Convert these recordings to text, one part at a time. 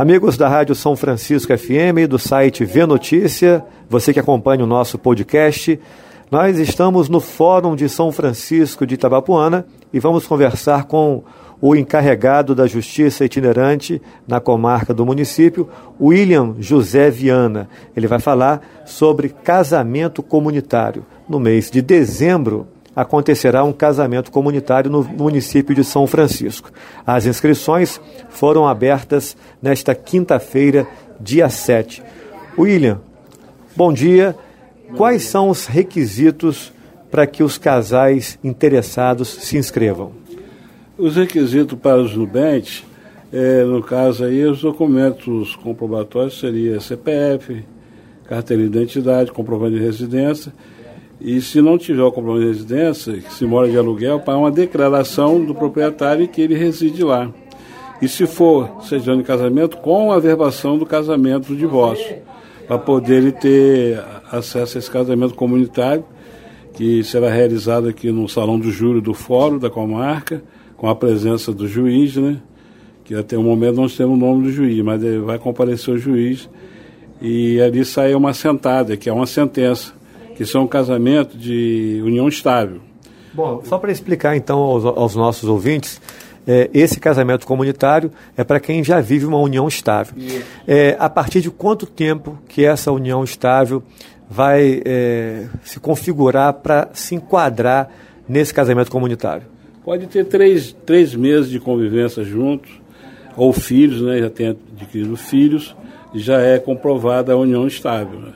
Amigos da Rádio São Francisco FM, do site Vê Notícia, você que acompanha o nosso podcast, nós estamos no Fórum de São Francisco de Itabapuana e vamos conversar com o encarregado da Justiça Itinerante na comarca do município, William José Viana. Ele vai falar sobre casamento comunitário. No mês de dezembro, acontecerá um casamento comunitário no município de São Francisco. As inscrições foram abertas nesta quinta-feira, dia 7. William, bom dia. Quais são os requisitos para que os casais interessados se inscrevam? Os requisitos para os nubentes, é, no caso aí, os documentos comprobatórios seria CPF, carteira de identidade, comprovante de residência e se não tiver o comprovante de residência, se mora de aluguel, para uma declaração do proprietário que ele reside lá. E se for certidão de casamento, com a verbação do casamento do divórcio, para poder ele ter acesso a esse casamento comunitário, que será realizado aqui no Salão do Júri do Fórum da Comarca, com a presença do juiz, né? Que até o momento não temos o nome do juiz, mas vai comparecer o juiz e ali sai uma sentada, que é uma sentença que são um casamento de união estável. Bom, só para explicar então aos, aos nossos ouvintes, é, esse casamento comunitário é para quem já vive uma união estável. É, a partir de quanto tempo que essa união estável vai é, se configurar para se enquadrar nesse casamento comunitário? Pode ter três, três meses de convivência juntos, ou filhos, né, já tem adquirido filhos, já é comprovada a união estável. Né?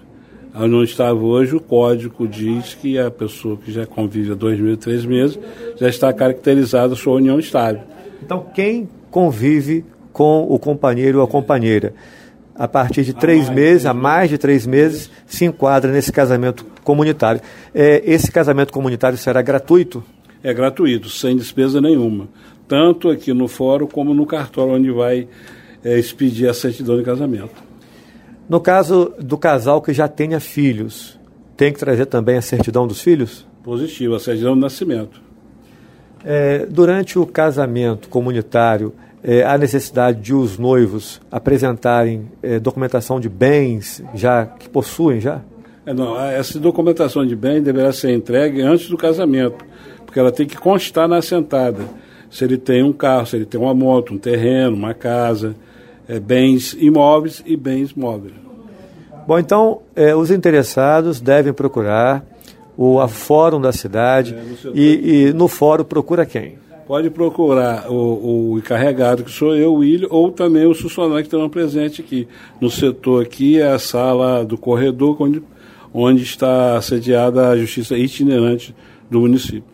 A união estável hoje, o código diz que a pessoa que já convive há dois meses, três meses, já está caracterizada a sua união estável. Então, quem convive com o companheiro ou a companheira, a partir de três meses, a mais de três meses, se enquadra nesse casamento comunitário. É, esse casamento comunitário será gratuito? É gratuito, sem despesa nenhuma. Tanto aqui no fórum como no cartório onde vai é, expedir a certidão de casamento. No caso do casal que já tenha filhos, tem que trazer também a certidão dos filhos? Positivo, a certidão do nascimento. É, durante o casamento comunitário, é, há necessidade de os noivos apresentarem é, documentação de bens já que possuem já? É, não, essa documentação de bens deverá ser entregue antes do casamento, porque ela tem que constar na assentada. Se ele tem um carro, se ele tem uma moto, um terreno, uma casa, é, bens imóveis e bens móveis. Bom, então, é, os interessados devem procurar o a fórum da cidade é, e, e, no fórum procura quem? Pode procurar o, o encarregado, que sou eu, William, ou também os funcionários que estão presentes aqui. No setor aqui é a sala do corredor, onde, onde está sediada a justiça itinerante do município.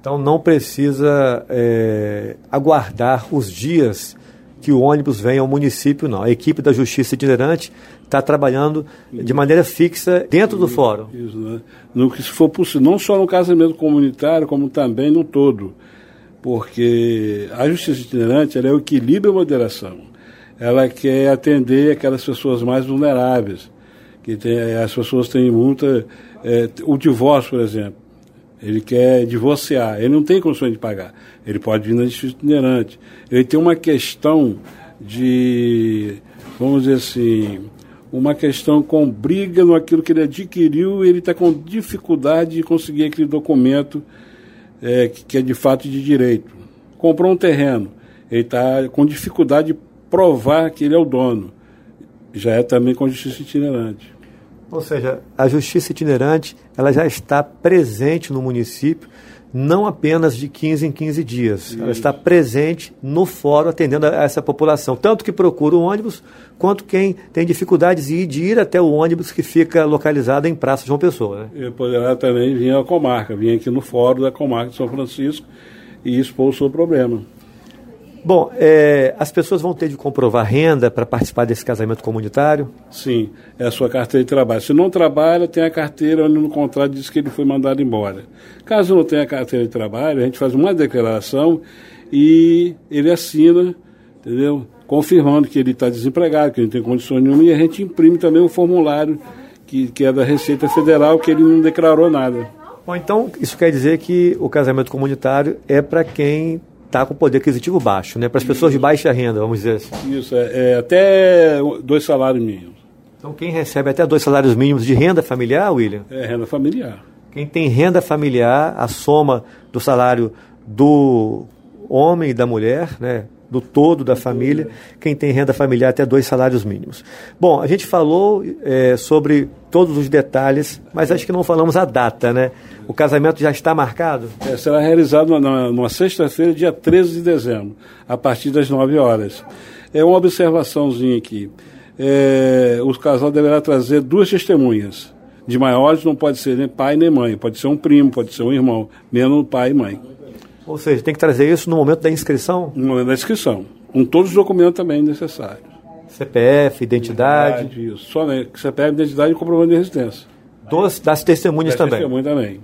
Então não precisa é, aguardar os dias que o ônibus venha ao município, não. A equipe da Justiça Itinerante está trabalhando de maneira fixa dentro do fórum. Isso, né? No que se for possível, não só no casamento comunitário, como também no todo. Porque a Justiça Itinerante é o equilíbrio e a moderação. Ela quer atender aquelas pessoas mais vulneráveis, que tem, as pessoas têm muita. É, o divórcio, por exemplo ele quer divorciar, ele não tem condições de pagar, ele pode vir na justiça itinerante. Ele tem uma questão de, vamos dizer assim, uma questão com briga no aquilo que ele adquiriu e ele está com dificuldade de conseguir aquele documento é, que é de fato de direito. Comprou um terreno, ele está com dificuldade de provar que ele é o dono. Já é também com justiça itinerante. Ou seja, a justiça itinerante ela já está presente no município, não apenas de 15 em 15 dias. Isso. Ela está presente no fórum atendendo a essa população, tanto que procura o ônibus, quanto quem tem dificuldades de ir, de ir até o ônibus que fica localizado em Praça João Pessoa. Né? Poderá também vir à comarca, vir aqui no fórum da comarca de São Francisco e expor o seu problema. Bom, é, as pessoas vão ter de comprovar renda para participar desse casamento comunitário? Sim, é a sua carteira de trabalho. Se não trabalha, tem a carteira onde no contrato diz que ele foi mandado embora. Caso não tenha carteira de trabalho, a gente faz uma declaração e ele assina, entendeu? Confirmando que ele está desempregado, que ele não tem condições nenhuma, e a gente imprime também o formulário que, que é da Receita Federal, que ele não declarou nada. Bom, então isso quer dizer que o casamento comunitário é para quem está com poder aquisitivo baixo, né? Para as pessoas de baixa renda, vamos dizer assim. Isso, é, é até dois salários mínimos. Então, quem recebe até dois salários mínimos de renda familiar, William? É renda familiar. Quem tem renda familiar, a soma do salário do homem e da mulher, né? Do todo da família, quem tem renda familiar até dois salários mínimos. Bom, a gente falou é, sobre todos os detalhes, mas acho que não falamos a data, né? O casamento já está marcado? É, será realizado numa sexta-feira, dia 13 de dezembro, a partir das 9 horas. É uma observaçãozinha aqui. É, o casal deverá trazer duas testemunhas. De maiores não pode ser nem pai nem mãe, pode ser um primo, pode ser um irmão, menos pai e mãe. Ou seja, tem que trazer isso no momento da inscrição? No momento da inscrição. Com todos os documentos também necessários. CPF, identidade. identidade isso. Só né, CPF, identidade e comprovante de residência. Dos, das testemunhas das também. Testemunhas também.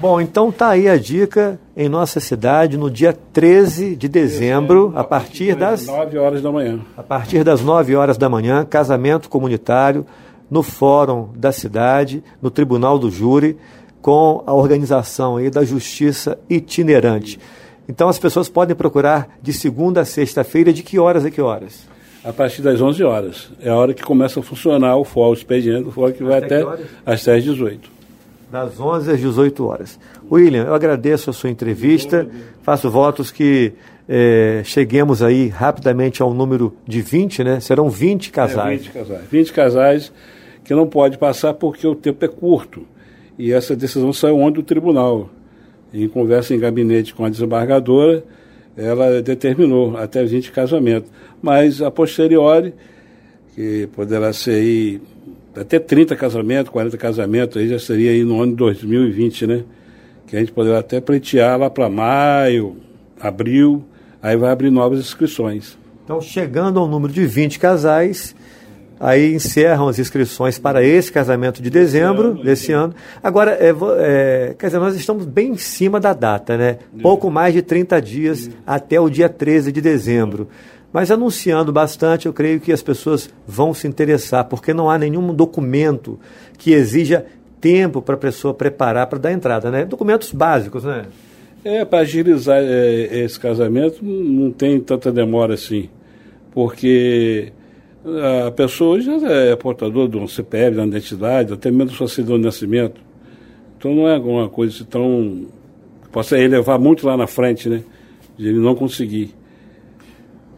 Bom, então tá aí a dica em nossa cidade no dia 13 de dezembro, a partir das 9 horas da manhã. A partir das 9 horas da manhã, casamento comunitário no fórum da cidade, no Tribunal do Júri com a organização aí da justiça itinerante. Então as pessoas podem procurar de segunda a sexta-feira, de que horas a que horas? A partir das 11 horas. É a hora que começa a funcionar o fórum, o expediente do fórum, que vai até, até às 10 18 Das 11 às 18 horas. William, eu agradeço a sua entrevista, faço votos que é, cheguemos aí rapidamente ao número de 20, né? Serão 20 casais. É, 20 casais. 20 casais que não pode passar porque o tempo é curto. E essa decisão saiu ontem do tribunal. Em conversa em gabinete com a desembargadora, ela determinou até 20 casamentos. Mas a posteriori, que poderá ser aí até 30 casamentos, 40 casamentos, aí já seria aí no ano de 2020, né? Que a gente poderá até pleitear lá para maio, abril, aí vai abrir novas inscrições. Então, chegando ao número de 20 casais, Aí encerram as inscrições para esse casamento de dezembro desse ano. Agora, é, é, quer dizer, nós estamos bem em cima da data, né? Pouco mais de 30 dias até o dia 13 de dezembro. Mas anunciando bastante, eu creio que as pessoas vão se interessar, porque não há nenhum documento que exija tempo para a pessoa preparar para dar entrada, né? Documentos básicos, né? É, para agilizar é, esse casamento não tem tanta demora assim, porque a pessoa hoje é portador de um CPF, uma identidade, até mesmo sua certidão de nascimento. Então não é alguma coisa tão. que possa elevar muito lá na frente, né? De ele não conseguir.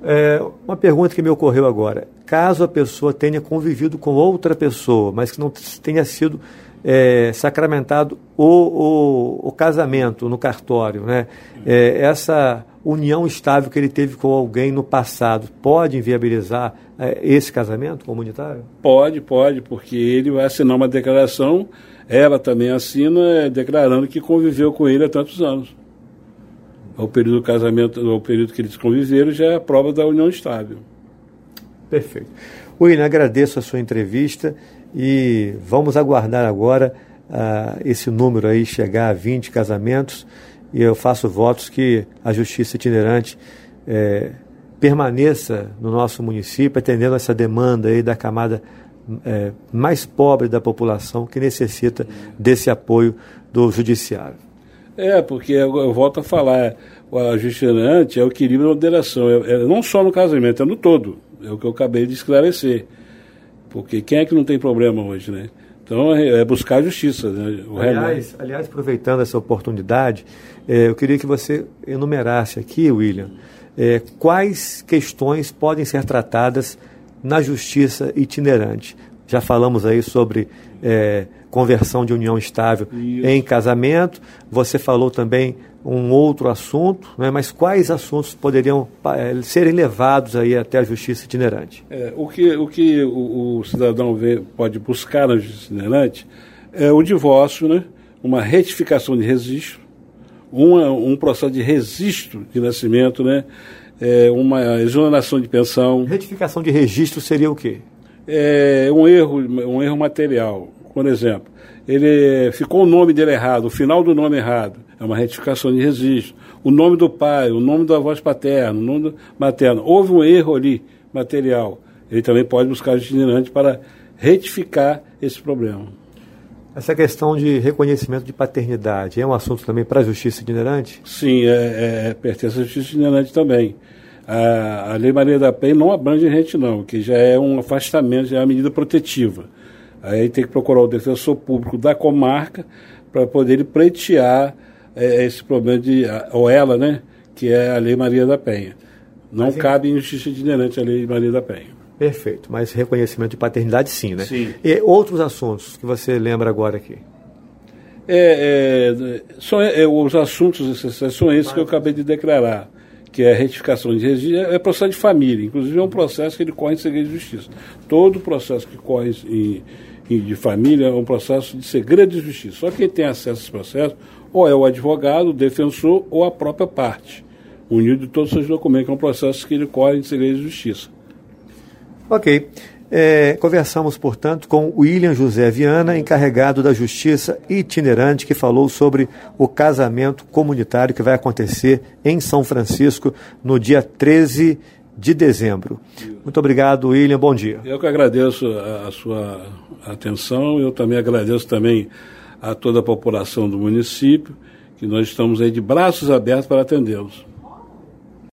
É, uma pergunta que me ocorreu agora. Caso a pessoa tenha convivido com outra pessoa, mas que não tenha sido é, sacramentado o, o, o, casamento no cartório, né? É, essa união estável que ele teve com alguém no passado pode inviabilizar é, esse casamento comunitário? Pode, pode, porque ele vai assinar uma declaração, ela também assina, é, declarando que conviveu com ele há tantos anos. O período do casamento, o período que eles conviveram, já é a prova da união estável. Perfeito. William, agradeço a sua entrevista e vamos aguardar agora uh, esse número aí chegar a 20 casamentos e eu faço votos que a justiça itinerante é, permaneça no nosso município, atendendo essa demanda aí da camada é, mais pobre da população que necessita desse apoio do judiciário. É, porque eu, eu volto a falar, justiça itinerante é o equilíbrio da moderação, é, é, não só no casamento, é no todo, é o que eu acabei de esclarecer. Porque quem é que não tem problema hoje, né? Então é, é buscar a justiça. Né? aliás, aliás, aproveitando essa oportunidade, é, eu queria que você enumerasse aqui, William, é, quais questões podem ser tratadas na justiça itinerante. Já falamos aí sobre é, conversão de união estável Isso. em casamento. Você falou também um outro assunto, né? mas quais assuntos poderiam é, serem levados aí até a justiça itinerante? É, o que, o, que o, o cidadão vê, pode buscar na justiça itinerante é o divórcio, né? uma retificação de registro, uma, um processo de registro de nascimento, né? É, uma exoneração de pensão. Retificação de registro seria o quê? É um erro, um erro material. Por exemplo, ele ficou o nome dele errado, o final do nome errado, é uma retificação de registro. O nome do pai, o nome da voz paterna, o nome materno. Houve um erro ali material. Ele também pode buscar o itinerante para retificar esse problema. Essa questão de reconhecimento de paternidade é um assunto também para a justiça itinerante? Sim, é, é, pertence à justiça itinerante também. A, a Lei Maria da Penha não abrange a gente não, que já é um afastamento, já é uma medida protetiva. Aí tem que procurar o defensor público da comarca para poder pleitear é, esse problema de, ou ela, né, que é a Lei Maria da Penha. Não Mas, cabe em justiça itinerante a Lei Maria da Penha. Perfeito, mas reconhecimento de paternidade sim, né? Sim. E outros assuntos que você lembra agora aqui? É, é, são, é, os assuntos são esses que eu acabei de declarar, que é a retificação de registro, é, é processo de família, inclusive é um processo que ele corre em segredo de justiça. Todo processo que corre em, em, de família é um processo de segredo de justiça. Só quem tem acesso a esse processo ou é o advogado, o defensor ou a própria parte, unido de todos os seus documentos, é um processo que ele corre em segredo de justiça. Ok. É, conversamos, portanto, com William José Viana, encarregado da Justiça itinerante, que falou sobre o casamento comunitário que vai acontecer em São Francisco no dia 13 de dezembro. Muito obrigado, William. Bom dia. Eu que agradeço a, a sua atenção. Eu também agradeço também a toda a população do município, que nós estamos aí de braços abertos para atendê-los.